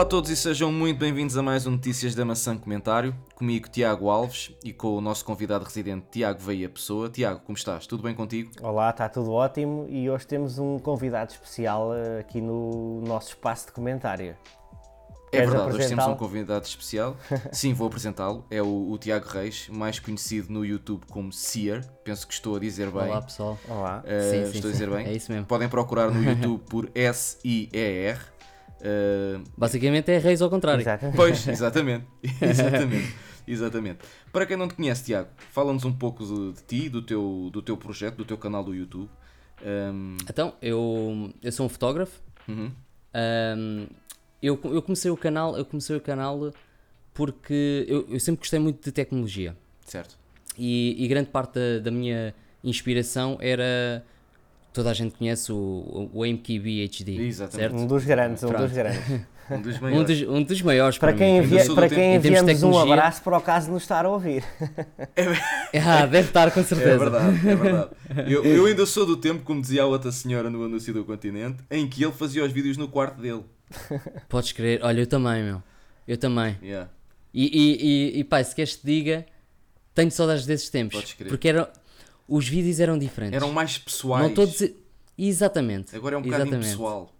Olá a todos e sejam muito bem-vindos a mais um Notícias da Maçã Comentário. Comigo, Tiago Alves, e com o nosso convidado residente, Tiago Veia Pessoa. Tiago, como estás? Tudo bem contigo? Olá, está tudo ótimo e hoje temos um convidado especial eh, aqui no nosso espaço de comentário. É Queres verdade, hoje temos um convidado especial. Sim, vou apresentá-lo. É o, o Tiago Reis, mais conhecido no YouTube como Seer. Penso que estou a dizer bem. Olá pessoal. Olá. Uh, Sim, sim, estou a sim. dizer bem? É isso mesmo. Podem procurar no YouTube por S-I-E-R. Uh, Basicamente é reis ao contrário. Exatamente. Pois, exatamente. exatamente. Exatamente. Para quem não te conhece, Tiago, fala-nos um pouco de, de ti, do teu, do teu projeto, do teu canal do YouTube. Um, Então, eu, eu sou um fotógrafo. uhum, Ahm, eu, eu comecei o canal, eu comecei o canal porque eu, eu sempre gostei muito de tecnologia. certo. E, e grande parte da, da minha inspiração era. Toda a gente conhece o, o MKB HD. Exatamente. Um dos grandes, um Pronto. dos grandes. Um dos Um maiores. dos, um dos maiores Para para, quem, envia, para quem enviamos um abraço por acaso de nos estar a ouvir. Ah, deve estar com certeza. É verdade, é verdade. Eu, eu ainda sou do tempo, como dizia a outra senhora no anúncio do continente, em que ele fazia os vídeos no quarto dele. Podes crer. Olha, eu também, meu. Eu também. Yeah. E, e, e, e pá, se queres te diga, tenho saudades desses tempos. Podes crer. Porque eram, os vídeos eram diferentes. Eram mais pessoais. Não estou a dizer. Exatamente. Agora é um Exatamente. pessoal.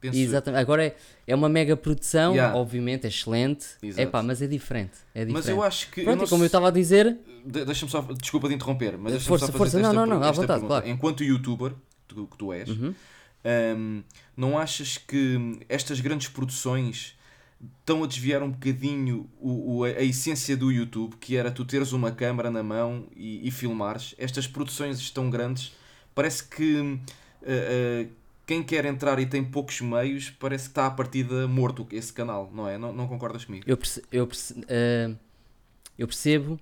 Penso eu. Exatamente. Agora é, é uma mega produção, Yeah. obviamente, é excelente. Exato. É pá, mas é diferente. É diferente. Mas eu acho que. eu Pronto, não e como eu estava a dizer, De- Deixa-me só, desculpa de interromper, mas deixa-me Força, só fazer força, esta, não, não, não, à vontade, pergunta. claro. Enquanto youtuber, tu, que tu és, Uhum. hum, não achas que estas grandes produções estão a desviar um bocadinho o, o- a, essência do YouTube, que era tu teres uma câmera na mão e, e filmares? Estas produções estão grandes, parece que uh, uh, quem quer entrar e tem poucos meios, parece que está à partida morto esse canal, não é? Não, não concordas comigo? eu, perce- eu, perce- ah, eu percebo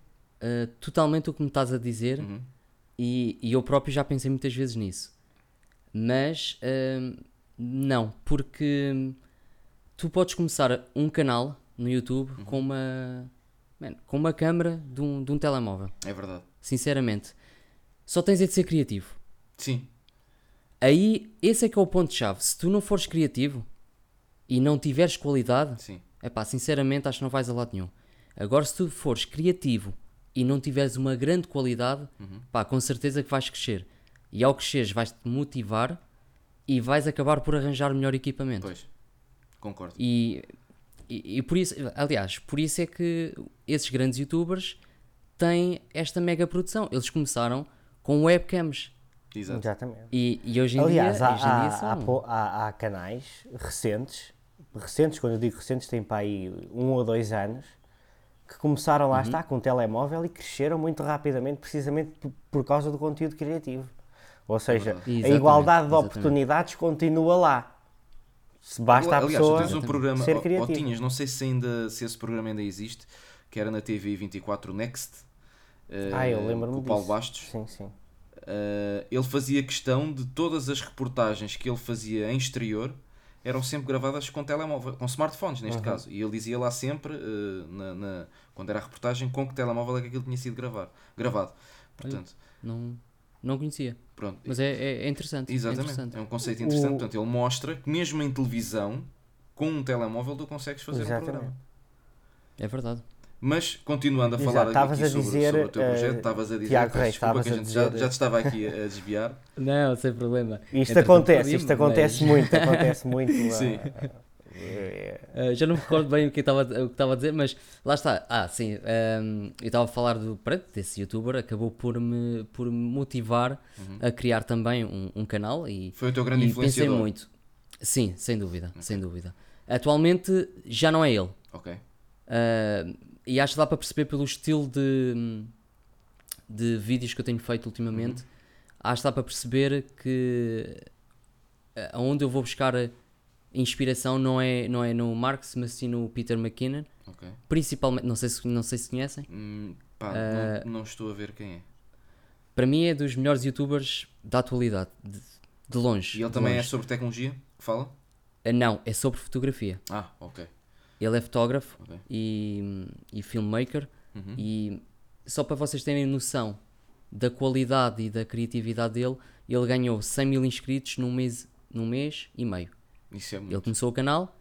totalmente o que me estás a dizer Uhum. e, e eu próprio já pensei muitas vezes nisso. Mas não, porque tu podes começar um canal no YouTube Uhum. com uma man, com uma câmera de um, de um telemóvel. É verdade. Sinceramente, só tens é de ser criativo. Sim, Aí, esse é que é o ponto-chave. Se tu não fores criativo e não tiveres qualidade, sim. é pá, sinceramente acho que não vais a lado nenhum. Agora, se tu fores criativo e não tiveres uma grande qualidade, Uhum. pá, com certeza que vais crescer. E ao cresceres, vais-te motivar e vais acabar por arranjar melhor equipamento. Pois, concordo. E, e, e por isso, aliás, por isso é que esses grandes youtubers têm esta mega produção. Eles começaram com webcams. Exato. Exatamente. E, e hoje em Aliás, dia, há, hoje em dia há, são... há há- canais recentes, recentes, quando eu digo recentes, têm para aí um ou dois anos, que começaram Uhum. lá está com um telemóvel e cresceram muito rapidamente, precisamente por, por causa do conteúdo criativo. Ou seja, a igualdade de exatamente. oportunidades continua lá. Se basta a Aliás, pessoa tu tens um programa, ser ou- tinhas, não sei se, ainda, se esse programa ainda existe, que era na TV 24 Next, eh, Ah, eu lembro-me com o disso. Paulo Bastos. Sim, sim. Eh, ele fazia questão de todas as reportagens que ele fazia em exterior eram sempre gravadas com telemóvel, com smartphones neste caso. E ele dizia lá sempre, eh, na, na- quando era a reportagem, com que telemóvel é que aquilo tinha sido gravar, gravado. Portanto, Não, não conhecia. pronto. Mas é, é, é interessante. É Exatamente, interessante. é um conceito interessante. O- Portanto, ele mostra que mesmo em televisão, com um telemóvel, tu consegues fazer um Exatamente. programa. É verdade. Mas, continuando a Exato, falar estavas aqui a sobre, dizer, sobre o teu eh, projeto, estavas a dizer, Tiago Reis, desculpa que a a gente já, dizer- já te estava aqui a, a desviar. Não, sem problema. Isto Entretanto, acontece, isto acontece mas- muito, acontece muito. Sim. ah, Ah, já não me recordo bem o que estava o que estava a dizer, mas lá está. Ah, sim. ahm, eu estava a falar do, pronto, desse youtuber, acabou por me, por me motivar a criar também um, um canal e, Foi o teu grande e pensei influenciador. muito. Sim, sem dúvida, sem dúvida. Atualmente já não é ele. Ok. Ah, e acho que dá para perceber pelo estilo de, de vídeos que eu tenho feito ultimamente. Acho que dá para perceber que ah, aonde eu vou buscar inspiração não é, não é no Marx, mas sim no Peter McKinnon. Ok. Principalmente, não sei se, não sei se conhecem. Hum, pá, Eh, não, não estou a ver quem é. Para mim é dos melhores youtubers da atualidade, de, de longe. E ele também é longe. sobre tecnologia? que Fala? Ah, Não, é sobre fotografia. Ah, ok. Ele é fotógrafo Ok. e, e filmmaker. Uhum. E só para vocês terem noção da qualidade e da criatividade dele, ele ganhou 100 mil inscritos num mês, num mês e meio. Isso é muito. Ele começou o canal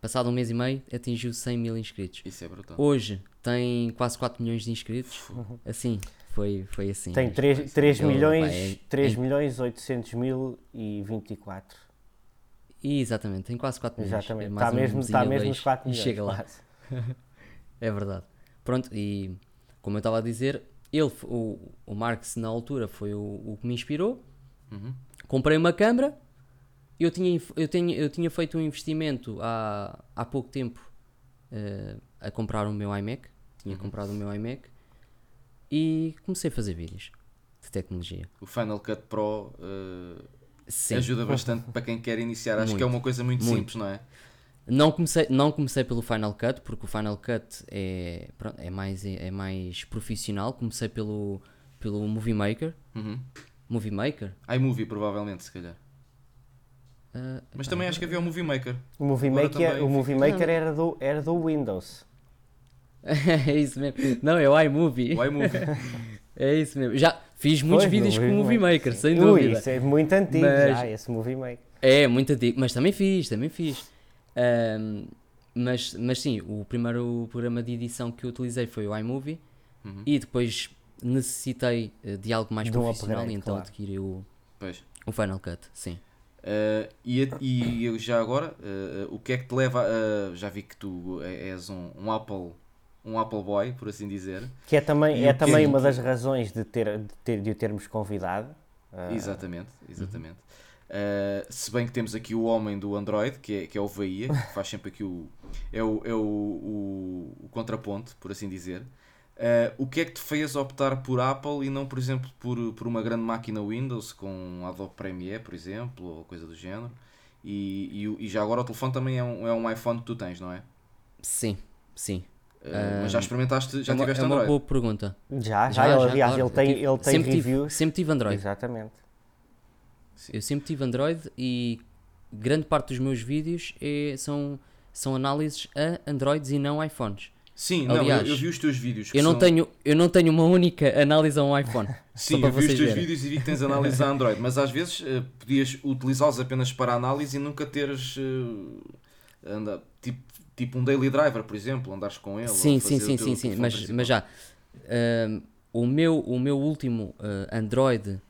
passado um mês e meio, atingiu 100 mil inscritos. Isso é brutal. Hoje tem quase 4 milhões de inscritos. Assim, foi, foi assim. Tem mesmo. 3, 3 Eu- milhões, pá, é- 3 é- milhões 800 mil e 24. E, exatamente, tem quase 4 milhões. Exatamente. É Está um mesmo, mesinho está mesmo nos 4 e milhões. chega lá. É verdade. Pronto, e como eu estava a dizer, ele, o, o Marx na altura foi o, o que me inspirou. Uhum. Comprei uma câmara. Eu tinha, eu, tinha, eu tinha feito um investimento há, há pouco tempo eh, a comprar o meu iMac. Tinha Uhum. comprado o meu iMac e comecei a fazer vídeos de tecnologia. O Final Cut Pro Sim. ajuda bastante para quem quer iniciar. Acho que é Muito. uma coisa muito, Muito. simples, não é? Não comecei, não comecei pelo Final Cut, porque o Final Cut é, é, mais, é mais profissional. Comecei pelo, pelo Movie Maker. Uhum. Movie Maker? iMovie, provavelmente, se calhar. Ah, Mas também acho que havia o Movie Maker. O Movie Agora Maker, também o Movie Maker era, do, era do Windows. é isso mesmo. Não, é o iMovie. O iMovie. É isso mesmo. Já fiz muitos Pois, vídeos com o Movie Maker, sem Ui, dúvida. isso é muito antigo Mas- já, esse Movie Maker. É, muito antigo, mas também fiz, também fiz. Ahm, mas, mas sim, o primeiro programa de edição que eu utilizei foi o iMovie Uhum. e depois necessitei eh, de algo mais De um profissional upgrade, e então claro. adquiri o, Pois. o Final Cut, sim. Uh, e, e eu já agora, uh, o que é que te leva a. já vi que tu és um, um Apple. Um Apple Boy, por assim dizer. Que é também, E é também uma das razões de, ter, de, ter, de o termos convidado. Ah, Exatamente, exatamente. Uh, se bem que temos aqui o homem do Android, que é, que é o Veia, que faz sempre aqui o. é o, é o, o, o contraponto, por assim dizer. Uh, o que é que te fez optar por Apple e não, por exemplo, por, por uma grande máquina Windows com Adobe Premiere, por exemplo, ou coisa do género? E, e, e já agora o telefone também é um, é um iPhone que tu tens, não é? Sim, sim. Uh, mas já experimentaste, já é uma, tiveste é uma Android? boa pergunta. Já, já, ele, aliás, claro. ele tem, tive- ele tem sempre tive- reviews. sempre tive Android. Exatamente. Eu sempre tive Android e grande parte dos meus vídeos é- são, são análises a Androids e não iPhones. Sim, não, eu, Aliás, eu vi os teus vídeos. Eu não, são- tenho, eu não tenho uma única análise a um iPhone. Sim, eu vi os teus verem. vídeos e vi que tens análise a Android, mas às vezes eh, podias utilizá-los apenas para análise e nunca teres eh, anda, tipo, tipo um daily driver, por exemplo, andares com ele. sim, ou sim, sim, teu sim, sim, mas, principal. mas já. ahm, o, meu, o meu último ah, Android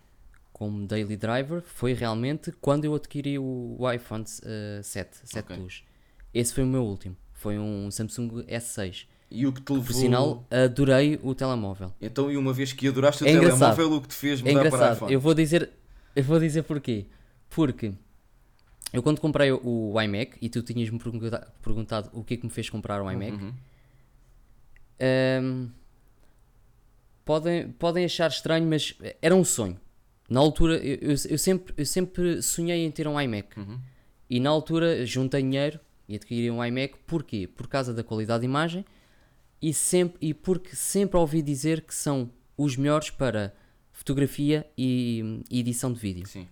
como daily driver foi realmente quando eu adquiri o, o iPhone ah, 7, 7 Ok. Plus. Esse foi o meu último. Foi um Samsung S6. E o que te levou... Por sinal, adorei o telemóvel. Então, e uma vez que adoraste o É telemóvel, o que te fez É mudar para engraçado, iPhone? eu vou dizer, eu vou dizer porquê. Porque eu quando comprei o, o iMac e tu tinhas-me pergunta- perguntado o que é que me fez comprar o iMac, Uhum. Ahm, podem, podem achar estranho, mas era um sonho. Na altura, eu, eu, eu sempre, eu sempre sonhei em ter um iMac. Uhum. E na altura juntei dinheiro e adquiri um iMac. Porquê? Por causa da qualidade de imagem e, sempre, e porque sempre ouvi dizer que são os melhores para fotografia e, e edição de vídeo. Sim.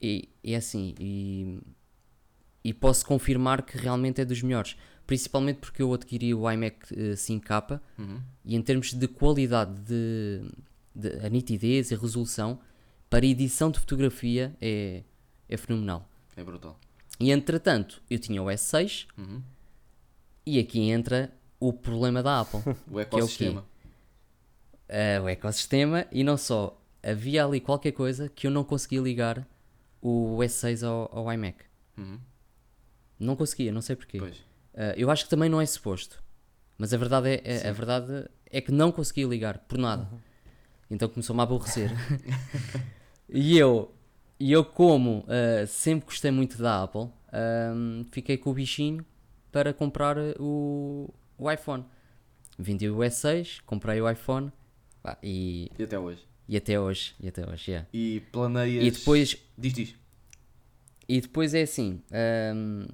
E, é assim, e, e posso confirmar que realmente é dos melhores. Principalmente porque eu adquiri o iMac eh, 5K Uhum. e em termos de qualidade de, de- a nitidez e a resolução para edição de fotografia é, é fenomenal. É brutal. E entretanto, eu tinha o S6 Uhum. e aqui entra o problema da Apple. O é o quê? ecossistema. Eh, o ecossistema e não só. Havia ali qualquer coisa que eu não conseguia ligar o S6 ao, ao iMac. Uhum. Não conseguia, não sei porquê. Uh, eu acho que também não é suposto. Mas a verdade é, é- a verdade é que não conseguia ligar por nada. Então começou-me a aborrecer. e eu, e eu como uh, sempre gostei muito da Apple, um, fiquei com o bichinho para comprar uh, o, o iPhone. Vendi o S6, comprei o iPhone pá, e, E até hoje. e até hoje. E até hoje, yeah. E planeias... E depois, Diz, diz. e depois é assim, hum,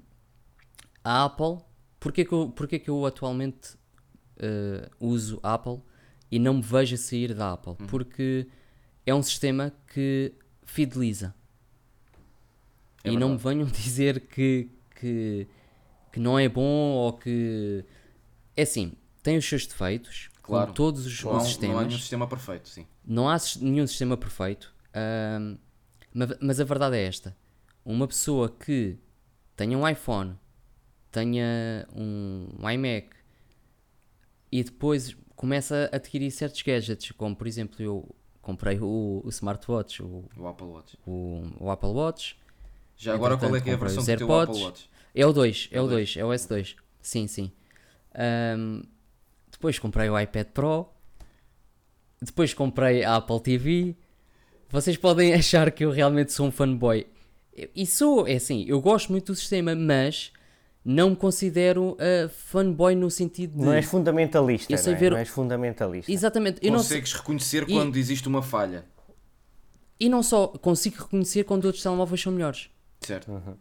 a Apple, porque que eu, porque que eu atualmente uh, uso Apple e não me vejo a sair da Apple? Porque é um sistema que fideliza. É e não me verdade. venham dizer que, que, que não é bom ou que... É assim, tem os seus defeitos, Claro. como todos os, Não os sistemas. não há nenhum sistema perfeito, sim. Não há nenhum sistema perfeito, mas a verdade é esta: uma pessoa que tenha um iPhone tenha um iMac e depois começa a adquirir certos gadgets, como por exemplo eu comprei o, o smartwatch, o, O Apple Watch. o, o Apple Watch, Já agora qual é que é a versão do Apple. Watch? É o 2, é É o o 2, é o S2. Sim, sim. Ahm, depois comprei o iPad Pro. Depois comprei a Apple TV. Vocês podem achar que eu realmente sou um fanboy. E sou, é assim, eu gosto muito do sistema, mas não me considero uh, fanboy no sentido de. Não és fundamentalista, Eu sei não, é? ver- não és fundamentalista. Exatamente, eu não, sei- Consegues reconhecer E- quando existe uma falha. e não só consigo reconhecer quando outros telemóveis são melhores. Certo. Uhum.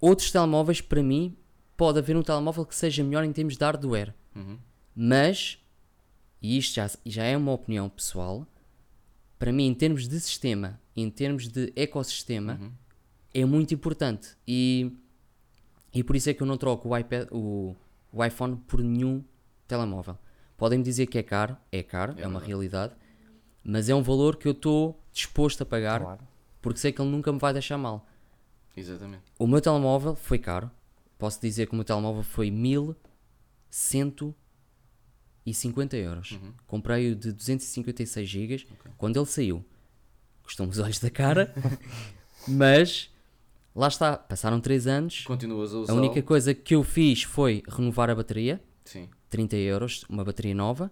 Outros telemóveis, para mim, pode haver um telemóvel que seja melhor em termos de hardware. Uhum. Mas, e isto já, já é uma opinião pessoal, para mim, em termos de sistema, em termos de ecossistema, Uhum. é muito importante. E, e por isso é que eu não troco o, iPad, o, o iPhone por nenhum telemóvel. Podem-me dizer que é caro, é caro, é, uma verdade. realidade, mas é um valor que eu estou disposto a pagar Claro. porque sei que ele nunca me vai deixar mal. Exatamente. O meu telemóvel foi caro. Posso dizer que o meu telemóvel foi 1150 euros. Uhum. Comprei-o de 256 GB quando ele saiu. Custou-me os olhos da cara, mas lá está. Passaram 3 anos. Continuas a usar. A única coisa que eu fiz foi renovar a bateria. Sim. 30 euros, uma bateria nova.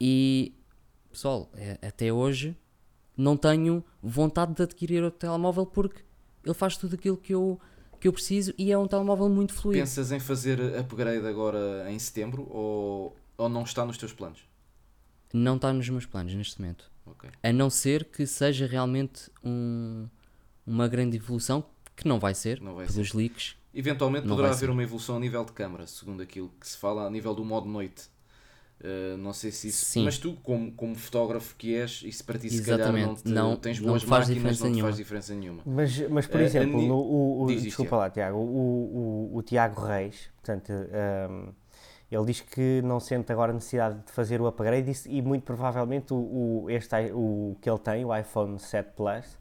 E pessoal, é- até hoje não tenho vontade de adquirir outro telemóvel porque ele faz tudo aquilo que eu, que eu preciso e é um telemóvel muito fluido. Pensas em fazer upgrade agora em setembro ou, ou não está nos teus planos? Não está nos meus planos neste momento. Ok. A não ser que seja realmente um- uma grande evolução, que não vai ser, Não vai pelos leaks. Eventualmente Não poderá haver ser. uma evolução a nível de câmara, segundo aquilo que se fala, a nível do modo noite. Uh, não sei se isso. Sim. Mas tu, como, como fotógrafo que és, isso para ti se calhar não, te, Não- tens não boas faz máquinas, diferença não nenhuma. faz diferença nenhuma. Mas, mas por Eh, exemplo, o, o- isto, desculpa lá, Tiago, o, o, o Tiago Reis, portanto, ehm, ele diz que não sente agora necessidade de fazer o upgrade e, e muito provavelmente o, o, este, o que ele tem, o iPhone 7 Plus,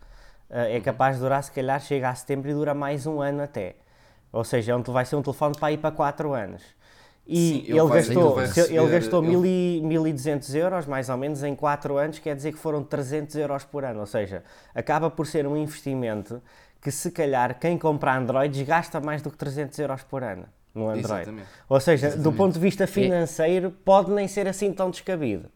eh, é Uhum. capaz de durar, se calhar, chega a setembro e dura mais um ano até. Ou seja, é um- vai ser um telefone para ir para 4 anos. E Sim, ele ele, vai- gastou, ele se- ele receber- gastou ele- 1000 e- 1200 euros, mais ou menos, em 4 anos, quer dizer que foram 300 euros por ano. Ou seja, acaba por ser um investimento que, se calhar, quem compra Androids gasta mais do que 300 euros por ano no Android. Exatamente. Ou seja, do Exatamente. ponto de vista financeiro, pode nem ser assim tão descabido.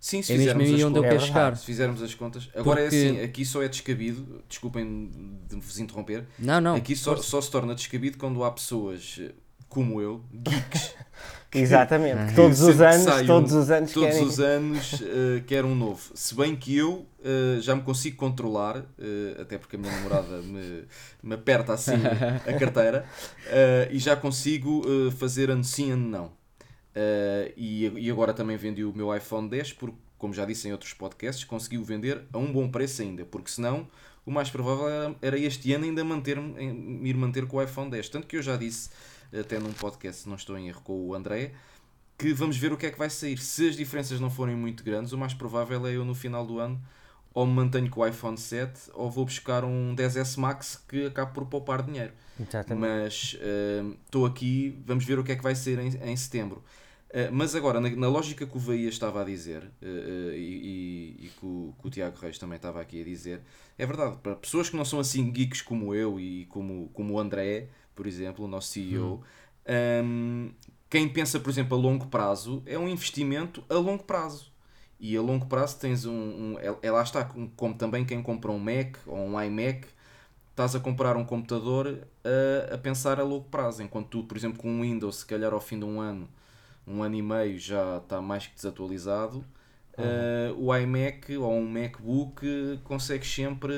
Sim, se É fizermos as onde eu contas. É chegar. Se fizermos as contas. Agora Porque- é assim, aqui só é descabido, desculpem de vos interromper, Não, não. aqui só, só se torna descabido quando há pessoas eh, como eu, geeks, Exatamente. Ah. que todos os que anos, sai um- todos os anos todos querem... os anos uh, quero um novo. Se bem que eu uh, já me consigo controlar, uh, até porque a minha namorada me, me aperta assim a carteira, e já consigo fazer ano sim, ano não. E, e agora também vendi o meu iPhone 10 porque, como já disse em outros podcasts, consegui-o vender a um bom preço ainda, porque senão o mais provável era, era este ano ainda manter-me, ir manter com o iPhone 10. Tanto que eu já disse, até num podcast, se não estou em erro, com o André, que vamos ver o que é que vai sair. Se as diferenças não forem muito grandes, o mais provável é eu no final do ano ou me mantenho com o iPhone 7 ou vou buscar um 10S Max que acabe por poupar dinheiro. Exatamente. Mas estou aqui, vamos ver o que é que vai ser em, em setembro. Uh, mas agora, na, na lógica que o Veia estava a dizer, uh, uh, e, e- e que, o, que o Tiago Reis também estava aqui a dizer, é verdade, para pessoas que não são assim geeks como eu e como, como o André, por exemplo, o nosso CEO, um, quem pensa, por exemplo, a longo prazo, é um investimento a longo prazo. E a longo prazo tens um. um é, é lá está, como, também quem compra um Mac ou um iMac, estás a comprar um computador a, a pensar a longo prazo. Enquanto tu, por exemplo, com um Windows, se calhar ao fim de um ano, um ano e meio já está mais que desatualizado, eh, o iMac ou um MacBook eh, consegues sempre.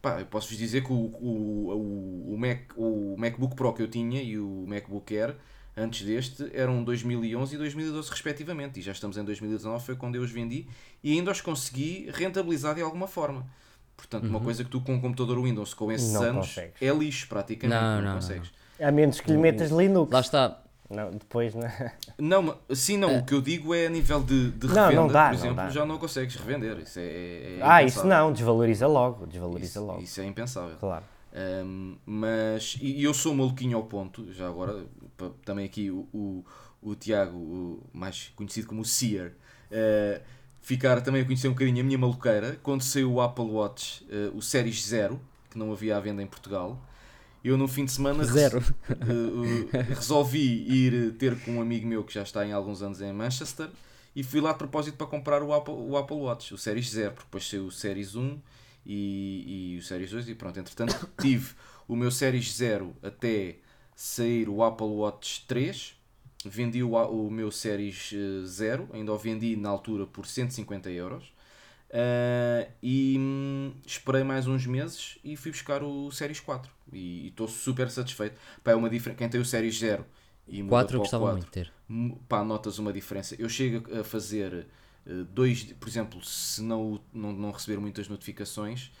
Pá, eu posso-vos dizer que o, o, o, Mac, o MacBook Pro que eu tinha e o MacBook Air antes deste eram 2011 e 2012 respectivamente. E já estamos em 2019 foi quando eu os vendi e ainda os consegui rentabilizar de alguma forma. Portanto uma coisa que tu com um computador Windows com esses Não anos consegues. é lixo praticamente. Não, não, não, não, consegues. A menos que lhe metas Linux. Lá está. Não, depois, não. Não, ma- sim, não. O que eu digo é a nível de, de Não, revenda, não dá, por não exemplo, dá. já não consegues revender. Isso é, é- é Ah, isso não, desvaloriza logo, desvaloriza Isso, logo. isso é impensável. Claro. Um, mas e, eu sou maluquinho ao ponto, já agora, também aqui o, o, o Tiago, o mais conhecido como o Sear, uh, ficar também a conhecer um bocadinho a minha maluqueira, quando saiu o Apple Watch, uh, o Series Zero, que não havia à venda em Portugal, eu no fim de semana Zero. uh, uh, resolvi ir ter com um amigo meu que já está em alguns anos em Manchester e fui lá de propósito para comprar o Apple, o Apple Watch, o Series 0, porque depois saiu o Series 1 e, e o Series 2 e pronto, entretanto tive o meu Series 0 até sair o Apple Watch 3 vendi o, o meu Series eh, 0, ainda o vendi na altura por 150 euros Uh, e hum, esperei mais uns meses e fui buscar o Series 4 e estou super satisfeito. Pá, é uma diferença. Quem tem o Series 0 e muda 4 para eu gostava 4, muito de ter. pá, notas uma diferença. Eu chego a fazer eh, dois, por exemplo, se não, não, não receber muitas notificações,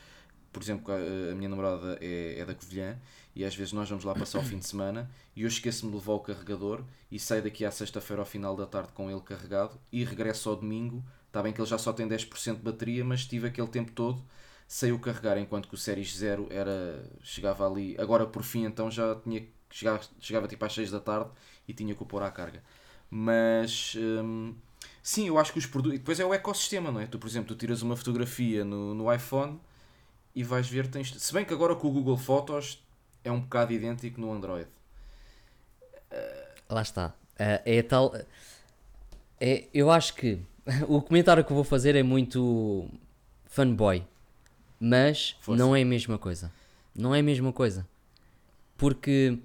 por exemplo, a, a minha namorada é, é da Covilhã e às vezes nós vamos lá passar o fim de semana e eu esqueço-me de levar o carregador e saio daqui à sexta-feira ao final da tarde com ele carregado e regresso ao domingo. Está bem que ele já só tem 10% de bateria, mas tive aquele tempo todo sem o carregar, enquanto que o Series 0 era, chegava ali, agora por fim então já tinha, chegava, chegava tipo às 6 da tarde e tinha que o pôr à carga. Mas hum, sim, eu acho que os produtos. Depois é o ecossistema, não é? Tu, por exemplo, tu tiras uma fotografia no, no iPhone e vais ver, tens. Se bem que agora com o Google Fotos é um bocado idêntico no Android. Lá está. Ah, é tal. É, eu acho que o comentário que eu vou fazer é muito fanboy, mas Força. não é a mesma coisa. Não é a mesma coisa. Porque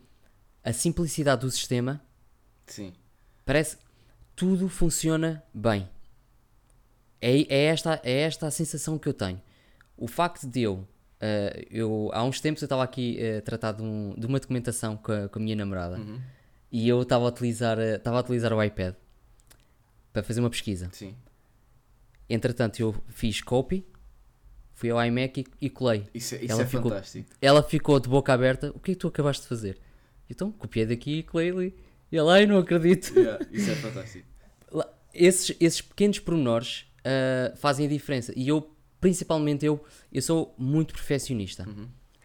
a simplicidade do sistema Sim. parece tudo funciona bem. É, é, esta, é esta a sensação que eu tenho. O facto de eu, eh, eu há uns tempos eu estava aqui eh, a tratar de, um- de uma documentação com a, com a minha namorada e eu estava a utilizar eh, estava a utilizar o iPad para fazer uma pesquisa. Sim. Entretanto eu fiz copy, fui ao iMac e, e colei. Isso é, isso é ficou- fantástico. Ela ficou de boca aberta. O que é que tu acabaste de fazer? Então copiei daqui e colei ali. E ela, ai não acredito. Yeah, isso é fantástico. Esses, esses pequenos pormenores ah, fazem a diferença. E eu, principalmente eu, eu sou muito perfeccionista.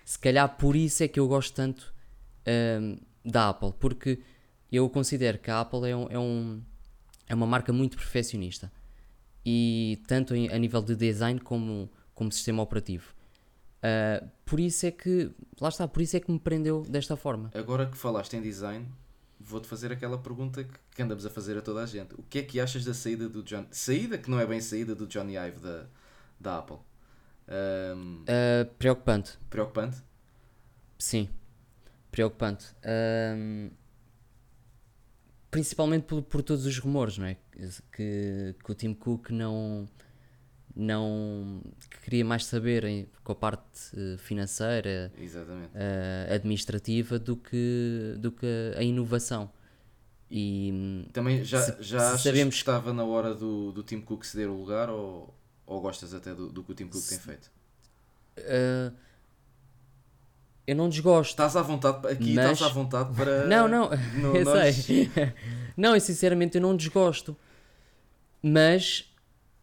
Se calhar por isso é que eu gosto tanto ahm, da Apple, porque eu considero que a Apple é, um, é, um- é uma marca muito perfeccionista. E tanto em- a nível de design como, como sistema operativo. Ah, por isso é que, lá está, por isso é que me prendeu desta forma. Agora que falaste em design, vou-te fazer aquela pergunta que, que andamos a fazer a toda a gente. O que é que achas da saída do John... Saída que não é bem saída do Johnny Ive da, da Apple? Ahm, Ah, preocupante. preocupante? Sim, preocupante. Ahm, principalmente por, por todos os rumores, não é? Que, que o Tim Cook não, não que queria mais saber em- com a parte eh, financeira, Exatamente. eh, administrativa, do que, do que a inovação. E hum, Também já, Se- já se achas sabemos- que estava na hora do, do Tim Cook ceder o lugar ou, ou gostas até do, do que o Tim Cook tem feito? eh, eu não desgosto. Estás à vontade, aqui Mas- estás à vontade para... Não, não, no- eu nós- sei. Não, e sinceramente eu não desgosto. Mas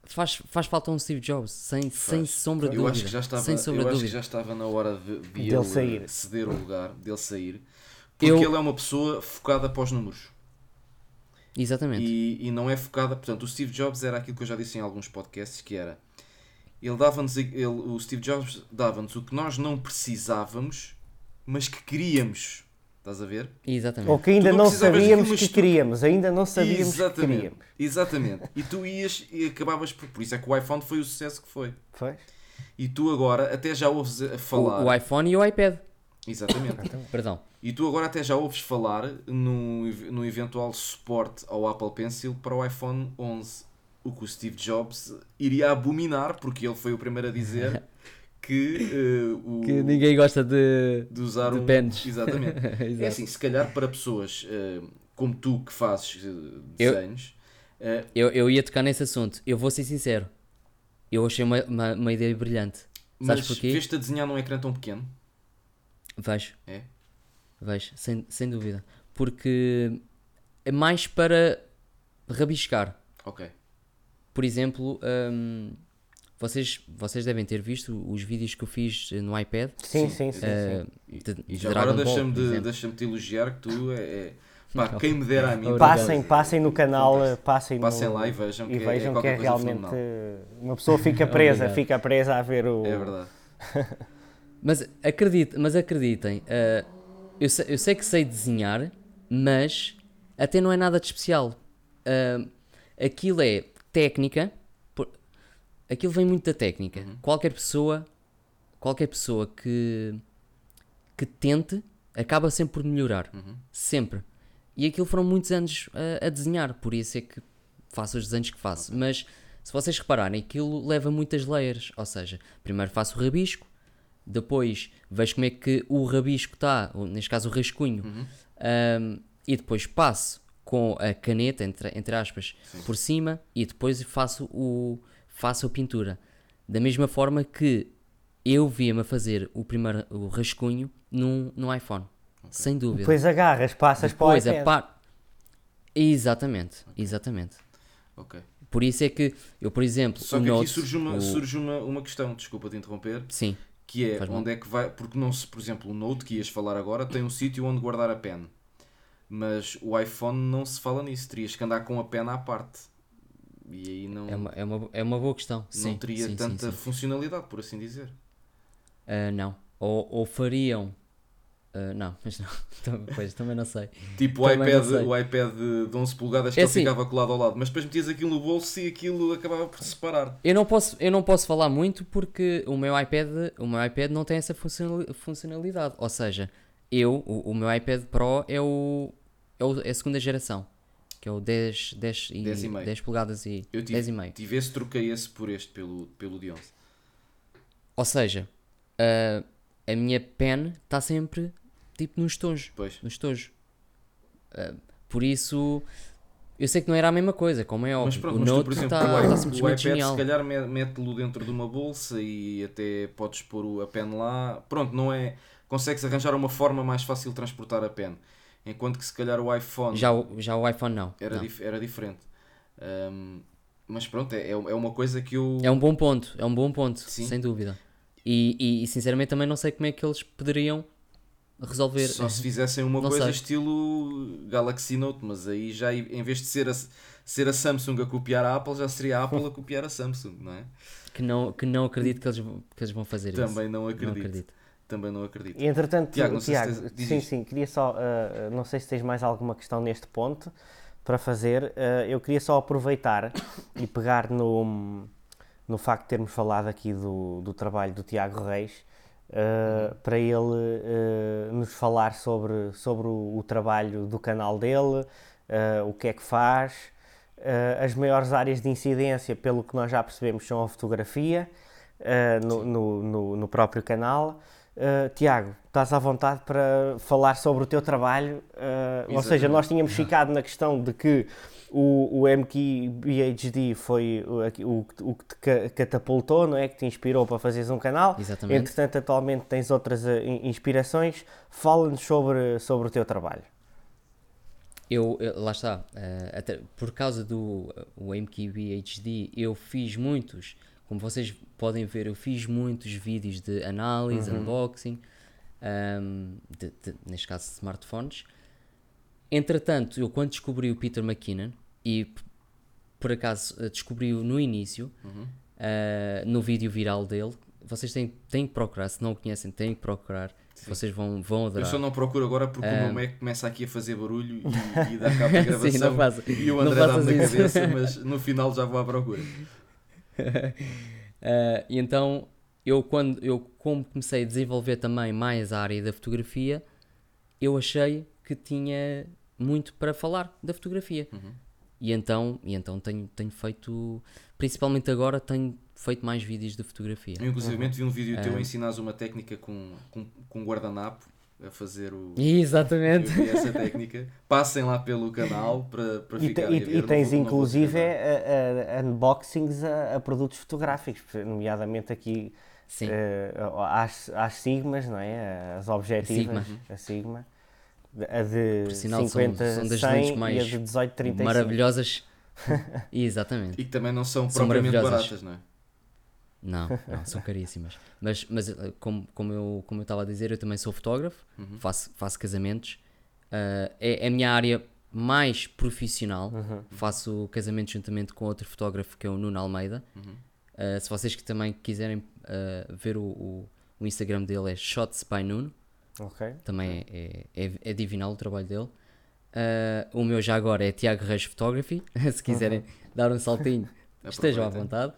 faz, faz falta um Steve Jobs, sem, sem sombra de Eu dúvida. acho que já estava, sem sombra eu acho que dúvida. já estava na hora de, de Dele ele sair. ceder o lugar, dele sair. Porque Eu- ele é uma pessoa focada para os números. Exatamente. E, e não é focada. Portanto, o Steve Jobs era aquilo que eu já disse em alguns podcasts: que era. Ele dava-nos. ele- O Steve Jobs dava-nos o que nós não precisávamos, mas que queríamos. Estás a ver? Exatamente. Ou que ainda não não sabíamos que queríamos, ainda não sabíamos que Exatamente. queríamos. Exatamente. E tu ias e acabavas por. Por isso é que o iPhone foi o sucesso que foi. Foi? E tu agora até já ouves a O, falar. o iPhone e o iPad. Exatamente. Perdão. E tu agora até já ouves falar no, no eventual suporte ao Apple Pencil para o iPhone 11. O que o Steve Jobs iria abominar, porque ele foi o primeiro a dizer que, eh, o, Que ninguém gosta de. de usar de um. pens. Exatamente. É assim, se calhar para pessoas eh, como tu que fazes Eu- desenhos, eh, Eu, eu ia tocar nesse assunto. Eu vou ser sincero. Eu achei uma, uma, uma ideia brilhante. mas Sabes porquê? a desenhar num ecrã tão pequeno? Vejo. É? Vejo, sem, sem dúvida. Porque é mais para rabiscar. Ok. Por exemplo, hum, vocês, vocês devem ter visto os vídeos que eu fiz eh, no iPad. Sim, sim, sim. eh, E, de- e já agora deixa-me de, deixa te elogiar que tu é. é pá, quem me dera a mim. Passem, passem no canal, eh, passem, Passem no- lá e vejam que e é- vejam é que qualquer é coisa realmente fenomenal. uma pessoa fica presa, fica presa a ver o É verdade. Mas, acredite, mas acreditem, eh, eu, sei, eu sei que sei desenhar, mas até não é nada de especial. Eh, aquilo é técnica, aquilo vem muito da técnica. Uhum. Qualquer pessoa, qualquer pessoa que, que tente, acaba sempre por melhorar. Uhum. Sempre. E aquilo foram muitos anos a, a desenhar, por isso é que faço os desenhos que faço. Mas se vocês repararem, aquilo leva muitas layers. Ou seja, primeiro faço o rabisco, depois vejo como é que o rabisco está, neste caso o rascunho, um, e depois passo com a caneta, entre, entre aspas, por cima, e depois faço, o, faço a pintura. Da mesma forma que eu via-me a fazer o primeiro o rascunho num, num iPhone. Sem dúvida. Depois agarras, passas Depois para o iPad. par... Exatamente, exatamente. Ok. Por isso é que eu, por exemplo, Só o que aqui Note, surge, uma, o- surge uma, uma questão, desculpa de interromper, Sim, que é onde é que vai. Porque não se, por exemplo, o Note que ias falar agora tem um sítio onde guardar a pen. Mas o iPhone não se fala nisso, terias que andar com a pen à parte. E aí não, é uma, é uma, é uma boa questão. não sim, teria sim, tanta sim. funcionalidade, por assim dizer. Ah, não. Ou, ou fariam. ah, não, mas não. Então, Pois, também não sei. Tipo o Também iPad, o iPad de 11 polegadas que É ele assim. ficava colado ao lado, mas depois metias aquilo no bolso e aquilo acabava por se separar. Eu não posso, eu não posso falar muito porque o meu iPad, o meu iPad não tem essa funcionali- funcionalidade. Ou seja, eu, o, o meu iPad Pro é o, é o é a segunda geração, que é o 10, 10, e, 10 e meio. 10 polegadas e Eu tive, 10 e meio. tive esse, troquei esse por este, pelo, pelo de 11. Ou seja, a, a minha pen está sempre tipo no estojo. Pois. No estojo. Ah, por isso, eu sei que não era a mesma coisa, como é Mas óbvio. pronto, o mas tu, Note por exemplo, está o, iPad, tá o simplesmente iPad genial. se calhar me- mete-lo dentro de uma bolsa e até podes pôr a pen lá. Pronto, não é. Consegues arranjar uma forma mais fácil de transportar a pen. Enquanto que se calhar o iPhone Já, o- já o iPhone não. era, não. dif- era diferente. Ahm, mas pronto, é, é uma coisa que eu. É um bom ponto, é um bom ponto, Sim. sem dúvida. E, e- e, sinceramente também não sei como é que eles poderiam resolver. Só se fizessem uma Não coisa sei. estilo Galaxy Note, mas aí já em vez de ser a, ser a Samsung a copiar a Apple, já seria a Apple a copiar a Samsung, não é? Que não, que não acredito que eles, vão- que eles vão fazer isso. Também não Não acredito. Também não acredito. E entretanto, Tiago, sei se Tiago, tens- sim, sim, queria só, ah, não sei se tens mais alguma questão neste ponto para fazer. Ah, eu queria só aproveitar e pegar no, no facto de termos falado aqui do, do trabalho do Tiago Reis ah, para ele nos falar sobre, sobre o, o trabalho do canal dele, o que é que faz. As maiores áreas de incidência, pelo que nós já percebemos, são a fotografia no, no, no, no próprio canal. Uh, Tiago, estás à vontade para falar sobre o teu trabalho. uh, ou seja, Exatamente. nós tínhamos ficado na questão de que o, o MKBHD foi o, o, que- o que te ca- catapultou, não é? Que te inspirou para fazeres um canal. Exatamente. Entretanto, atualmente tens outras uh, in- inspirações. Fala-nos sobre, sobre o teu trabalho. Eu, eu- lá está, eh, até por causa do eh, o MQB HD, eu fiz muitos, como vocês podem ver, eu fiz muitos vídeos de análise, unboxing, ahm, de- de- neste caso de smartphones. Entretanto, eu quando descobri o Peter McKinnon, e por acaso eh, descobri-o no início, eh, no vídeo viral dele, vocês têm, têm que procurar, se não o conhecem, têm que procurar, vocês vão, vão Eu adorar. só não procuro agora porque o meu Mac começa aqui a fazer barulho e, e dá cabo da gravação. Sim, não faça- e o André dá-me na cabeça, mas no final já vou à procura. Uh, e então, eu quando eu como comecei a desenvolver também mais a área da fotografia, eu achei que tinha muito para falar da fotografia. E então, e então tenho, tenho feito, principalmente agora, tenho feito mais vídeos de fotografia. Eu, inclusive, vi um vídeo teu a ensinares uma técnica com, com, com guardanapo a fazer o. Exatamente. Essa técnica. Passem lá pelo canal para, para E, ficarem e- a ver. e tens vou inclusive a- a- unboxings a, a produtos fotográficos, nomeadamente aqui Sim. eh, às, às Sigmas, não é? As objetivas, Sigma. a Sigma. A de Por sinal, são- 50, são das 100 lentes e a mais de 18, 35. Maravilhosas. Exatamente. E que também não são, São propriamente maravilhosas. baratas, não é? Não, não, são caríssimas. Mas, mas eh, como, como eu como eu estava a dizer, eu também sou fotógrafo, Uhum. faço, faço casamentos. Ah, é, é a minha área mais profissional. Faço casamentos juntamente com outro fotógrafo que é o Nuno Almeida. Uhum. Ah, se vocês que também quiserem ah, ver o, o, o Instagram dele é Shots by Nuno. Ok. Também é, é, é divinal o trabalho dele. O meu já agora é Tiago Reis Photography. se quiserem dar um saltinho, estejam à vontade.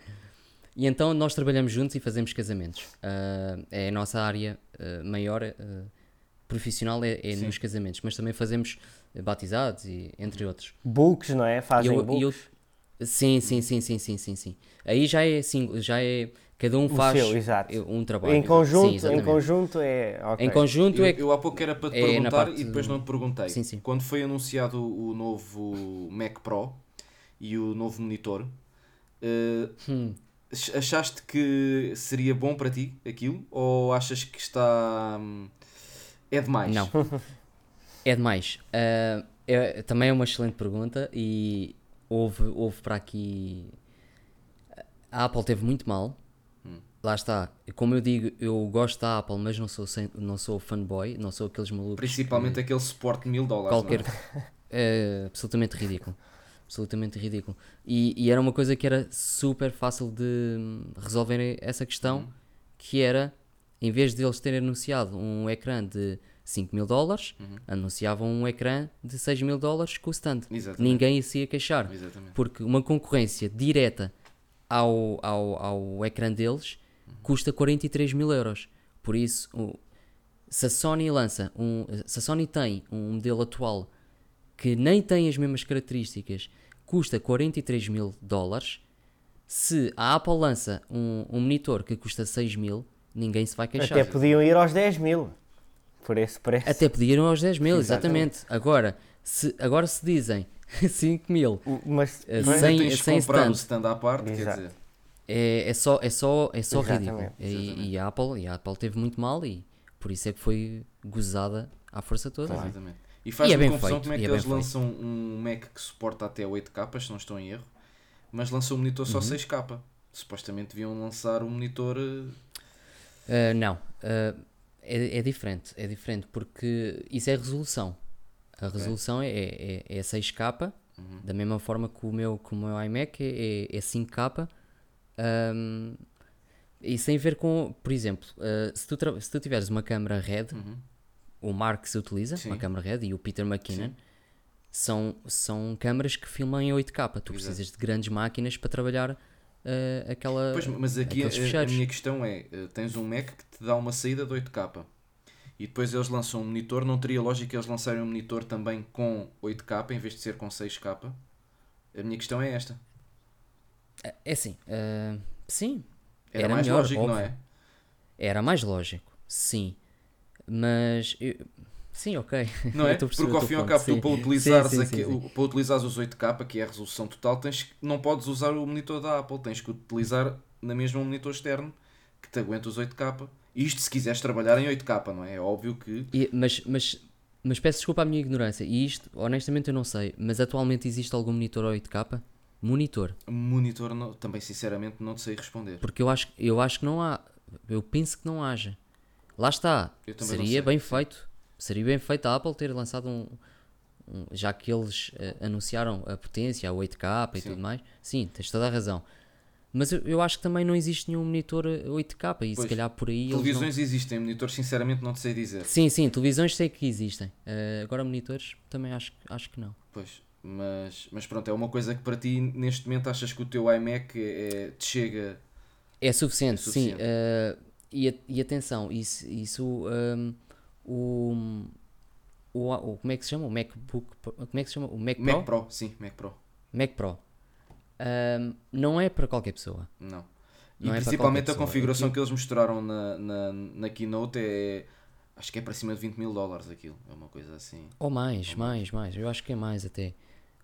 E então nós trabalhamos juntos e fazemos casamentos. Ah, é a nossa área ah, maior ah, profissional é, é nos casamentos, mas também fazemos batizados e entre outros. Books, não é? Fazem eu- books. eu- sim, sim, sim, sim, sim, sim, sim. Aí já é assim, já é cada um O faz seu, um trabalho. Em conjunto, Sim, em conjunto é. ok. Em conjunto Eu, é eu há pouco era para te é perguntar parte e depois do- não te perguntei. Sim, sim. Quando foi anunciado o novo Mac Pro e o novo monitor, eh, Hum. Ach- achaste que seria bom para ti aquilo? Ou achas que está. hum, é demais? Não. É demais. Ah, é- também é uma excelente pergunta e houve, houve para aqui. A Apple teve muito mal. Hum. Lá está. Como eu digo, eu gosto da Apple, mas não sou, sem- não sou fanboy, não sou aqueles malucos. Principalmente aquele suporte de mil dólares. qualquer. é? É absolutamente ridículo. Absolutamente ridículo. E, e era uma coisa que era super fácil de hum, resolver essa questão, Uhum. que era, em vez de eles terem anunciado um ecrã de 5 mil dólares, Uhum. anunciavam um ecrã de 6 mil dólares com o stand. Exatamente. Ninguém se ia queixar. Exatamente. Porque uma concorrência direta ao, ao, ao ecrã deles custa 43 mil euros. Por isso, o- se a Sony lança um, se a Sony tem um modelo atual que nem tem as mesmas características, custa 43 mil dólares. Se a Apple lança um, um monitor que custa 6 mil, ninguém se vai queixar. Até podiam ir aos 10 mil. Por esse preço. Até pediram aos 10 mil, Exatamente. exatamente. Agora, se, agora se dizem 5 mil, Mas, Eh, mas- sem- sem comprar stand. o stand à parte, quer Exato. dizer. é, é só, é só, é só ridículo. Exatamente, E, e a Apple, e a Apple teve muito mal e por isso é que foi gozada à força toda. Exatamente. E E faz-me é bem confusão feito, como é e que é eles feito. lançam um Mac que suporta até 8K, se não estou em erro, mas lançam um monitor Uhum. só 6K. Supostamente deviam lançar um monitor. Uh, não, uh, é, é diferente, é diferente porque isso é resolução. A resolução é, é, é 6K, Uhum. da mesma forma que o meu, que o meu iMac é, é, é 5K. Um, e sem ver com, por exemplo, uh, se, tu se tu tiveres uma câmera RED, o Mark se utiliza. Sim. uma câmera RED, e o Peter McKinnon, são, são câmaras que filmam em 8K. Tu precisas de grandes máquinas para trabalhar uh, aquela. Pois, mas aqui a, a minha questão é: eh, tens um Mac que te dá uma saída de 8K e depois eles lançam um monitor. Não teria lógica eles lançarem um monitor também com 8K em vez de ser com 6K? A minha questão é esta: É assim, uh, sim, era, Era mais melhor, lógico, não óbvio. é? era mais lógico, sim. Mas. eu- sim, ok. Não é? Porque ao fim e ao cabo, tu para utilizares, Sim, sim, sim, para utilizares os 8K, que é a resolução total, tens, não podes usar o monitor da Apple, tens que utilizar na mesma um monitor externo que te aguenta os 8K. Isto se quiseres trabalhar em 8K, não é? É óbvio que. E- mas, mas, mas peço desculpa à minha ignorância. E isto, honestamente, eu não sei. Mas atualmente existe algum monitor 8K? Monitor. Monitor, não- também sinceramente não te sei responder. Porque eu acho, eu acho que não há. Eu penso que não haja. Lá está. Seria bem feito. Seria bem feito a Apple ter lançado um. um- já que eles eh, anunciaram a potência, a 8K e Sim. tudo mais. Sim, tens toda a razão. Mas eu, eu acho que também não existe nenhum monitor eh, 8K e se Pois, calhar por aí. eles não- Televisões existem, monitores sinceramente não te sei dizer. Sim, sim, televisões sei que existem. Eh, agora monitores também acho, que- acho que não. Pois, mas, mas pronto, é uma coisa que para ti neste momento achas que o teu iMac é, te chega. É suficiente, É suficiente. sim. eh, e, e atenção, isso, isso ehm, o, o, o- Como é que se chama? O MacBook. Como é que se chama? O Mac Pro? Mac Pro, sim, Mac Pro. Mac Pro. Ehm, não é para qualquer pessoa. Não. E Não é para principalmente a configuração que eles mostraram na, na, na keynote é. Acho que é para cima de 20 mil dólares aquilo. É uma coisa assim. Ou mais, mais, mais. Eu acho que é mais até.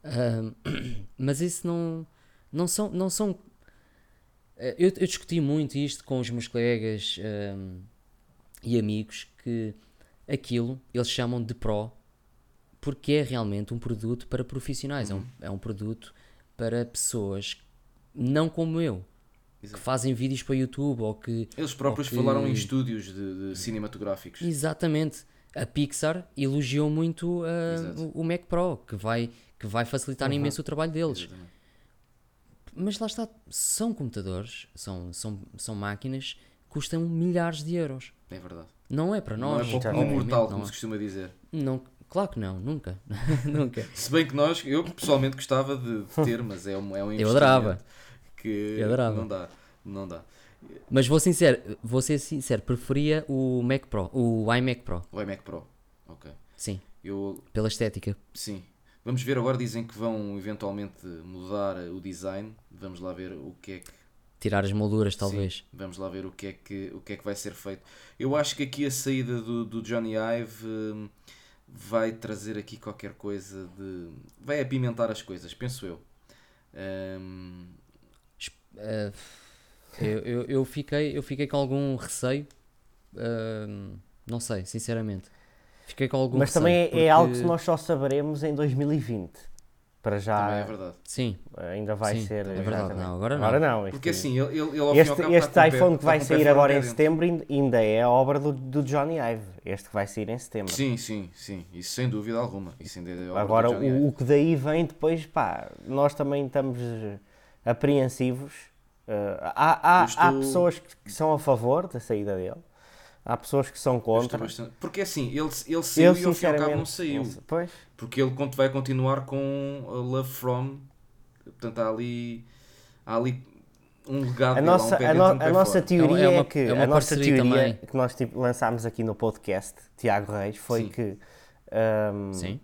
Ahm, mas isso não, não são. Não são eu, eu discuti muito isto com os meus colegas ahm, e amigos que aquilo eles chamam de Pro porque é realmente um produto para profissionais. É, um, é um produto para pessoas não como eu. que Exato. fazem vídeos para YouTube ou que. Eles próprios que- falaram em estúdios de, de cinematográficos. Exatamente. A Pixar elogiou muito Exato. o, Mac Pro, que vai, que vai facilitar imenso o trabalho deles. Exatamente. Mas lá está, são computadores, são, são, são máquinas que custam milhares de euros. É verdade. Não é para Não nós. é pouco obviamente, mortal, não como é. se costuma dizer. Não, claro que não, nunca. nunca. Se bem que nós, eu pessoalmente gostava de ter, mas é um, é um Eu adorava. investimento Que Eu adorava. não dá. Não dá. Mas vou, sincero, vou ser sincero, preferia o Mac Pro, o iMac Pro. O iMac Pro. Ok. Sim, Eu, pela estética. sim. Vamos ver agora, dizem que vão eventualmente mudar o design. Vamos lá ver o que é que Tirar as molduras, talvez. Sim, vamos lá ver o que, é que, o que é que vai ser feito. Eu acho que aqui a saída do, do Johnny Ive hum, vai trazer aqui qualquer coisa de. vai apimentar as coisas, penso eu. Hum, Ah, eu, eu, eu fiquei, eu fiquei com algum receio. ah, não sei, sinceramente. Fiquei com algum Mas receio. também é, é porque- algo que nós só saberemos em 2020. Para já também é verdade. Sim, ainda vai Sim, ser. é verdade. Não, agora não. Agora não. Porque este- assim, ele, ele, ele ao fim e ao Este, este iPhone que vai sair agora em setembro ainda- é obra do, do Johnny Ive. Este que vai sair em setembro. Sim, sim, sim. Isso sem dúvida alguma. Isso ainda é obra Agora, o, o que daí vem depois, pá, nós também estamos eh, apreensivos. Eh, há há, estou- há pessoas que são a favor da saída dele, há pessoas que são contra. bastante- Porque assim, ele, ele saiu Eu, e ao fim e ao cabo não saiu. Pois, Porque ele vai continuar com a Love From. Portanto, há ali, há ali um legado a um nossa, pé a, no- um pé a nossa fora. teoria É uma- é que é a nossa teoria também. que nós tipo, lançámos aqui no podcast, Tiago Reis, foi Sim. que ahm, sim.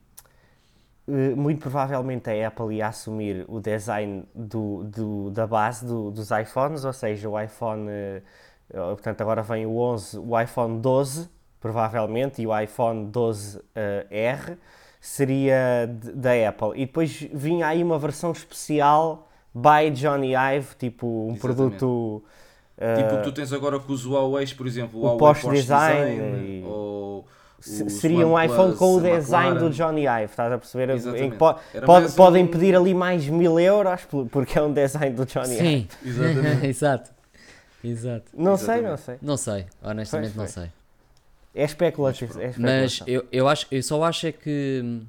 Eh, muito provavelmente a Apple ia assumir o design do, do- da base do- dos iPhones, ou seja, o iPhone, eh, portanto agora vem o 11, o iPhone 12, provavelmente, e o iPhone 12R seria de- da Apple. E depois vinha aí uma versão especial by Johnny Ive, tipo um Exatamente. produto... eh, Tipo o que tu tens agora com os Huawei, por exemplo, o, o Huawei Porsche Porsche Design Design, e- ou seria um iPhone com o design McLaren. do Johnny Ive, estás a perceber? Em po- podem um- pedir ali mais mil euros por- porque é um design do Johnny Ive. Sim, Exatamente. exato. Exato. Não sei, não sei. Não sei, honestamente Pois, não sei. É especulativo. É Mas especulação. eu, eu, acho, eu só acho é que, hum,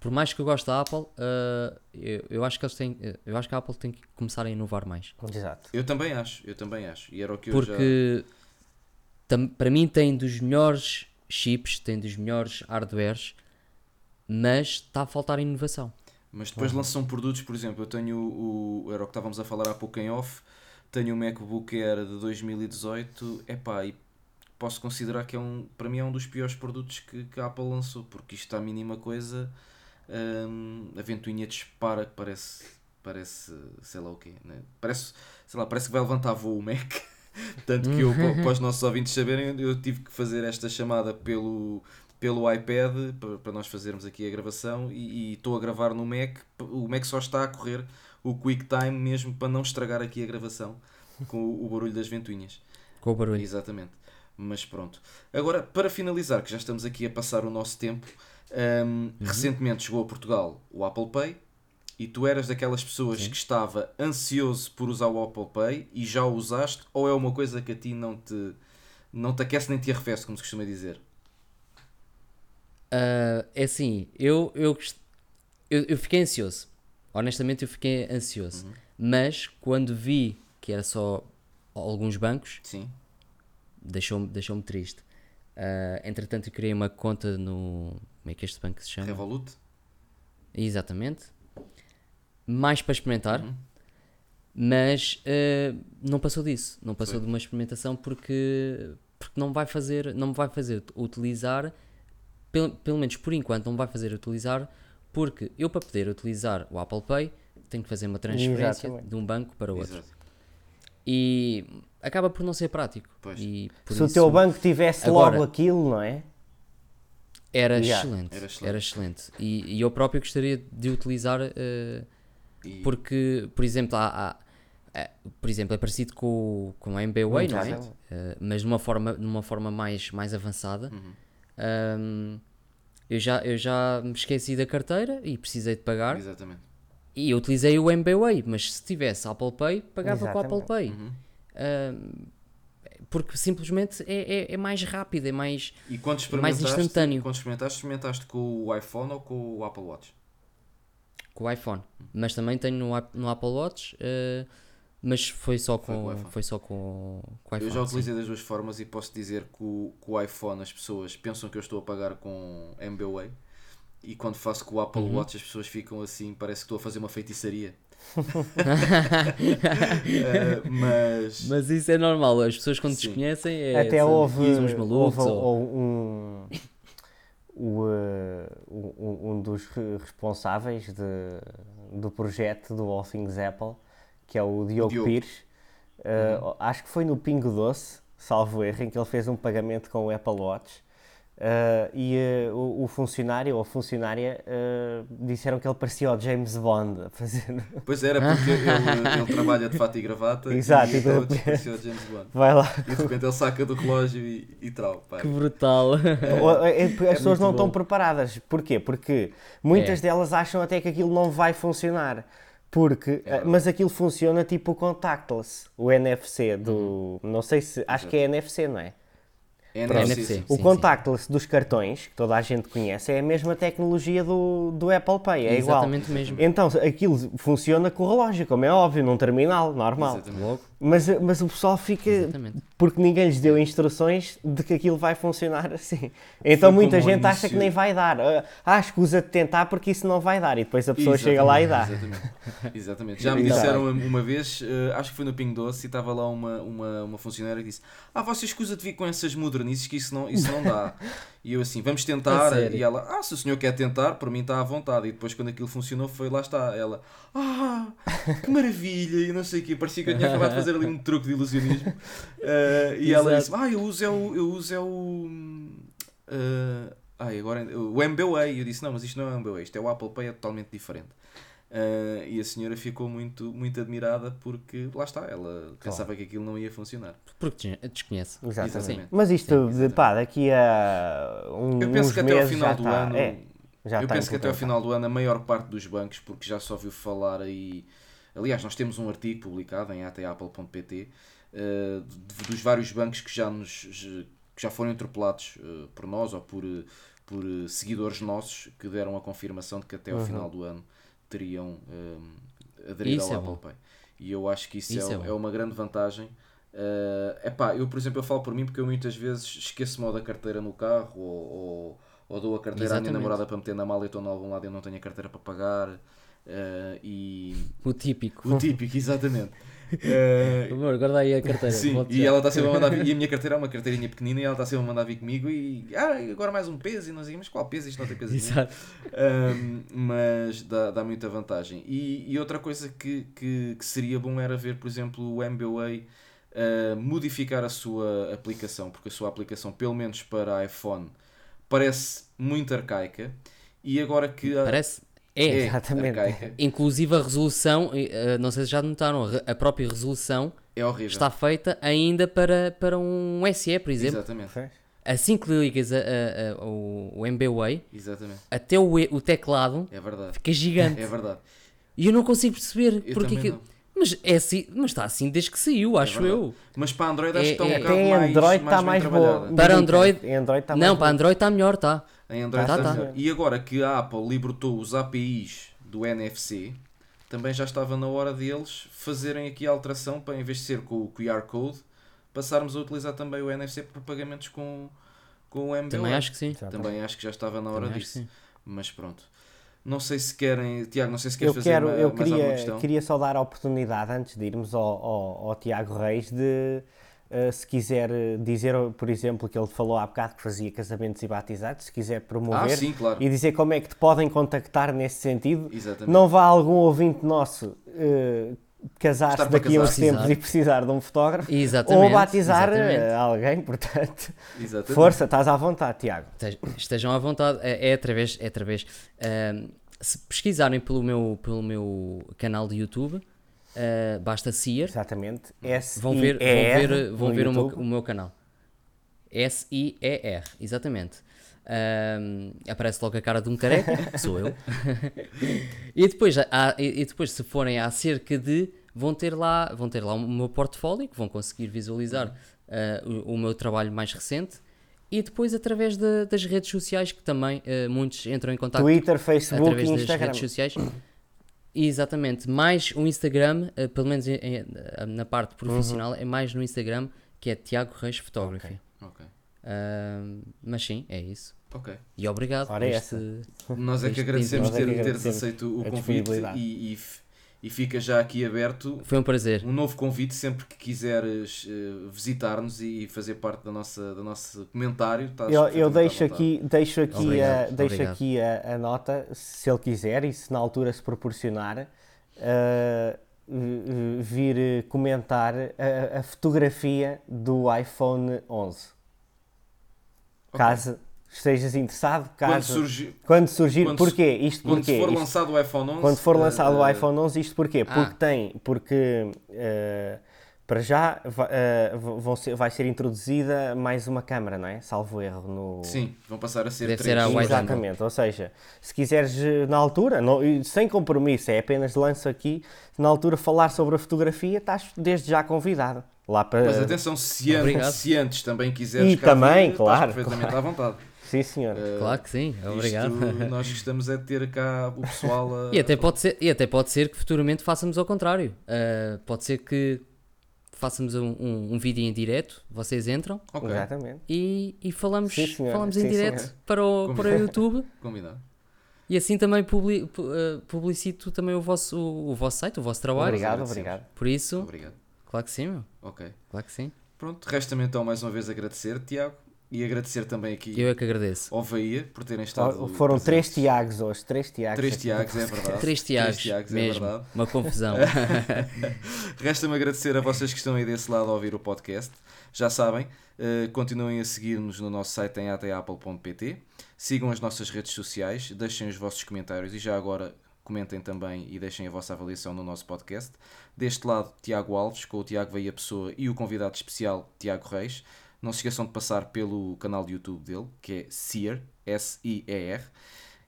por mais que eu goste da Apple, ah, eu, eu acho que eles têm, eu acho que a Apple tem que começar a inovar mais. Exato. Eu também acho, eu também acho. E era o que eu já... Porque tam- para mim tem dos melhores chips, tem dos melhores hardwares, mas está a faltar inovação. Mas depois lançam produtos, por exemplo, eu tenho o, era o que estávamos a falar há pouco em off, tenho o MacBook Air de 2018, epá, e posso considerar que é um, para mim é um dos piores produtos que, que a Apple lançou, porque isto está a mínima coisa, hum, a ventoinha dispara que parece, parece, sei lá o quê, né? parece, sei lá, parece que vai levantar voo o Mac, tanto que eu, pa- para os nossos ouvintes saberem, eu tive que fazer esta chamada pelo, pelo iPad para, nós fazermos aqui a gravação e estou a gravar no Mac. O Mac só está a correr o QuickTime mesmo para não estragar aqui a gravação com o, o barulho das ventoinhas. Com o barulho. Exatamente. Mas pronto. Agora, para finalizar, que já estamos aqui a passar o nosso tempo, hum, recentemente chegou a Portugal o Apple Pay e tu eras daquelas pessoas que estava ansioso por usar o Apple Pay e já o usaste ou é uma coisa que a ti não te, não te aquece nem te arrefece, como se costuma dizer? Ah, é assim, eu, eu, eu, eu fiquei ansioso. Honestamente, eu fiquei ansioso. Mas quando vi que era só alguns bancos, Sim. deixou-me deixou triste. Ah, entretanto, eu criei uma conta no. Como é que este banco se chama? Revolut? Exatamente. Mais para experimentar. Mas eh, não passou disso. Não passou Foi. de uma experimentação porque, porque não vai fazer, não me vai fazer utilizar, pelo, pelo menos por enquanto, não me vai fazer utilizar, porque eu para poder utilizar o Apple Pay tenho que fazer uma transferência Exatamente. de um banco para outro. Exato. E acaba por não ser prático. Pois. E Se o isso teu banco tivesse Agora- logo aquilo, não é? era, Yeah. excelente, Era era excelente. excelente. E, e eu próprio gostaria de utilizar. eh, E- Porque, por exemplo, há, há- é, por exemplo, é parecido com, o- com a MBWay, não é? Eh, mas de uma forma, de uma forma mais, mais avançada. Ahm, eu, já, eu já me esqueci da carteira e precisei de pagar. Exatamente. E eu utilizei o MBWay, mas se tivesse Apple Pay, pagava com o Apple Exatamente. Pay. ahm, porque simplesmente é, é, é mais rápido, é mais. E quando Mais experimentaste, instantâneo. quando experimentaste, experimentaste com o iPhone ou com o Apple Watch? com o iPhone. Mas também tenho no, no Apple Watch, eh, mas foi só Foi com, com o iPhone. foi só com, com o iPhone. Eu já sim. utilizei das duas formas e posso dizer que o, que o iPhone as pessoas pensam que eu estou a pagar com MBWay e quando faço com o Apple Uhum. Watch as pessoas ficam assim, parece que estou a fazer uma feitiçaria. Eh, mas Mas isso é normal, as pessoas quando Sim. desconhecem é, Até são- houve, uns malucos. houve ou- um, o, eh, um, um dos re- responsáveis de, do projeto do All Things Apple, que é o Diogo, Diogo. Pires, eh, acho que foi no Pingo Doce, salvo erro, em que ele fez um pagamento com o Apple Watch. eh, e eh, o, o funcionário ou a funcionária eh, disseram que ele parecia o James Bond a fazer. Pois era, porque ele, ele trabalha de fato e gravata Exato, e e de repente- parecia o James Bond. Vai lá. E de repente ele saca do relógio e, e pá. Que brutal. Ou, é, As pessoas muito não estão bom. preparadas. Porquê? Porque muitas É. delas acham até que aquilo não vai funcionar. Porque, É eh, mas aquilo funciona tipo o contactless, o NFC do. Não sei se. Acho que é NFC, não é? É Pronto. NFC. O Sim, contactless dos cartões, que toda a gente conhece, é a mesma tecnologia do, do Apple Pay, é igual. Exatamente mesmo. Então, aquilo funciona com o relógio, como é óbvio, num terminal normal. Exatamente. Logo. Mas, mas o pessoal fica. Exatamente. Porque ninguém lhes deu instruções de que aquilo vai funcionar assim. Então muita como o gente acha que nem vai dar. Ah, Ah, escusa de tentar porque isso não vai dar. E depois a pessoa chega lá e dá. Exatamente. Exatamente. Já me Exato. disseram uma- vez, eh, acho que foi no Ping Doce, e estava lá uma, uma, uma funcionária que disse: Ah, você escusa de vir com essas modernices que isso não, isso não dá. E eu assim, vamos tentar. E ela, ah, se o senhor quer tentar, por mim está à vontade. E depois, quando aquilo funcionou, foi lá está. Ela, ah, que maravilha! E não sei o quê. Parecia que eu tinha acabado de fazer ali um truque de ilusionismo. Eh, e ela disse. Ah, eu uso é o. Eu uso é o eh, ai, agora o MBWay. Eu disse: Não, mas isto não é o MBWay, isto é o Apple Pay, é totalmente diferente. Eh, e a senhora ficou muito, muito admirada porque lá está, ela pensava que aquilo não ia funcionar. Porque des- desconhece. Exatamente. Exatamente. Mas isto, Sim, exatamente. pá, daqui a um, Eu penso uns que até ao final do está. ano. É, já eu está penso que até ao final do ano a maior parte dos bancos, porque já só ouviu falar aí. Aliás, nós temos um artigo publicado em atapple.pt eh, de- dos vários bancos que já, nos, que já foram interpelados eh, por nós ou por, eh, por eh, seguidores nossos que deram a confirmação de que até ao Uhum. final do ano teriam eh, aderido Isso ao é Apple bom. Pay. E eu acho que isso, Isso é, é é uma grande vantagem. É epá, eu, por exemplo, eu falo por mim porque eu muitas vezes esqueço-me da carteira no carro ou, ou, ou dou a carteira à minha Exatamente. namorada para meter na mala e estou em algum lado e eu não tenho a carteira para pagar. eh, e O típico. o típico, exatamente. Eh, Amor, guarda aí a carteira. Sim, e já. ela está sempre a mandar vir, e a minha carteira é uma carteirinha pequenina e ela está sempre a mandar vir comigo e ah, agora mais um peso e não sei, mas qual peso? Isto não tem peso nenhum. Exato. Um, mas dá, dá muita vantagem. E, e outra coisa que, que, que seria bom era ver, por exemplo, o MBWay uh, modificar a sua aplicação, porque a sua aplicação, pelo menos para iPhone, parece muito arcaica. E agora que Parece? É É. Exatamente. arcaica, Inclusive a resolução, eh, não sei se já notaram, a própria resolução é horrível. está feita ainda para, para um SE, por exemplo. Exatamente. Assim que ligas a, a- a- o, o MBWay, exatamente. até o, o teclado É verdade. fica gigante. É verdade. E eu não consigo perceber Eu porque que- não. Mas, é assim, mas está assim desde que saiu, acho verdade. eu. Mas para Android acho É- que está um é- bocado mais, Android está mais, mais bem boa. trabalhada. Para Android- Android está mais não, para Android está melhor, está. Em Android Tá, tá. melhor. E agora que a Apple libertou os APIs do NFC, também já estava na hora deles fazerem aqui a alteração para, em vez de ser com o QR Code, passarmos a utilizar também o NFC para pagamentos com, com o MBWay. Também acho que sim. Também acho que já estava na hora Também acho que disso. sim. Mas pronto. Não sei se querem. Tiago, não sei se queres Eu, fazer quero, uma- eu mais alguma queria, questão. queria só dar a oportunidade, antes de irmos ao, ao, ao Tiago Reis, de eh, se quiser eh, dizer, por exemplo, que ele falou há bocado que fazia casamentos e batizados, se quiser Ah, promover sim, claro. e dizer como é que te podem contactar nesse sentido. Exatamente. Não vá algum ouvinte nosso eh, casar-se daqui a uns tempos Precisar. e precisar de um fotógrafo Exatamente. ou batizar exatamente. eh, alguém, portanto, Exatamente. força, estás à vontade, Tiago. Este- Estejam à vontade, é, é através, é através ahm, se pesquisarem pelo meu, pelo meu canal de YouTube, ah, basta Sear, Exatamente. vão ver, vão ver, vão ver o, meu, o meu canal. S-I-E-R, exatamente. Ahm, aparece logo a cara de um careca, que sou eu. e, depois, há- e, depois, se forem há cerca de vão ter lá, vão ter lá o meu portfólio, que vão conseguir visualizar uh, o, o, meu trabalho mais recente. E depois através de, das redes sociais, que também uh, muitos entram em contato Twitter, Facebook através e Instagram. das redes sociais. Exatamente, mais o Instagram, uh, pelo menos em, em, na parte profissional, uhum. é mais no Instagram, que é Tiago Reis Photography. Okay. okay. mas sim, é isso. Ok. E obrigado por este, Nós é que agradecemos ter, teres aceito o convite e, e, e, fica já aqui aberto. Foi um prazer. Um novo convite sempre que quiseres uh, visitar-nos e fazer parte da nossa, do nosso comentário. Eu, eu deixo, aqui, deixo aqui, obrigado, a, deixo aqui a, a, nota, se ele quiser e se na altura se proporcionar. Uh, vir comentar a, a, fotografia do iPhone 11. Okay. Caso, estejas interessado, caso, quando surgir, quando surgir quando, porquê? Isto quando porquê? for isto, lançado o iPhone 11, quando for lançado uh, o iPhone 11, isto porquê? Ah. Porque tem, porque uh, para já uh, vão ser, vai ser introduzida mais uma câmara, não é? Salvo erro no. Sim, vão passar a ser Deve três. Ser a Exatamente, ou seja, se quiseres na altura, não, sem compromisso, é apenas lanço aqui, na altura falar sobre a fotografia, estás desde já convidado. Lá para... Mas atenção, se antes, se antes também quiseres e também, vir, claro, perfeitamente claro. à vontade. Sim, senhor. Uh, claro que sim, obrigado. nós gostamos é de ter cá o pessoal a... e, até pode ser, e até pode ser que futuramente façamos ao contrário. Uh, pode ser que façamos um, um, um, vídeo em direto, vocês entram okay. Exatamente. E, e falamos, sim, falamos em sim, direto para o, para o YouTube. Combinado. E assim também publi, uh, publicito também o vosso, o, o, vosso site, o vosso trabalho. Obrigado, obrigado. Por isso, obrigado. claro que sim, meu. Ok. Claro que sim. Pronto, resta-me então mais uma vez agradecer, Tiago. E agradecer também aqui Eu é que agradeço. ao Veia por terem estado. Oh, foram três Tiagos hoje, três Tiagos. Três Tiagos, é verdade. Três Tiagos, Tiagos é mesmo. É verdade. Uma confusão. Resta-me agradecer a vocês que estão aí desse lado a ouvir o podcast. Já sabem, uh, continuem a seguir-nos no nosso site em atapple.pt. Sigam as nossas redes sociais, deixem os vossos comentários e já agora comentem também e deixem a vossa avaliação no nosso podcast. Deste lado, Tiago Alves, com o Tiago Veia Pessoa e o convidado especial, Tiago Reis. Não se esqueçam de passar pelo canal de YouTube dele, que é Seer, S-I-E-R.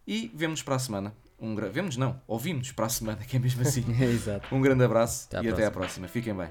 E vemos para a semana. Um gra... Vemos não, ouvimos para a semana, que é mesmo assim. Exato. Um grande abraço até e próxima. até à próxima. Fiquem bem.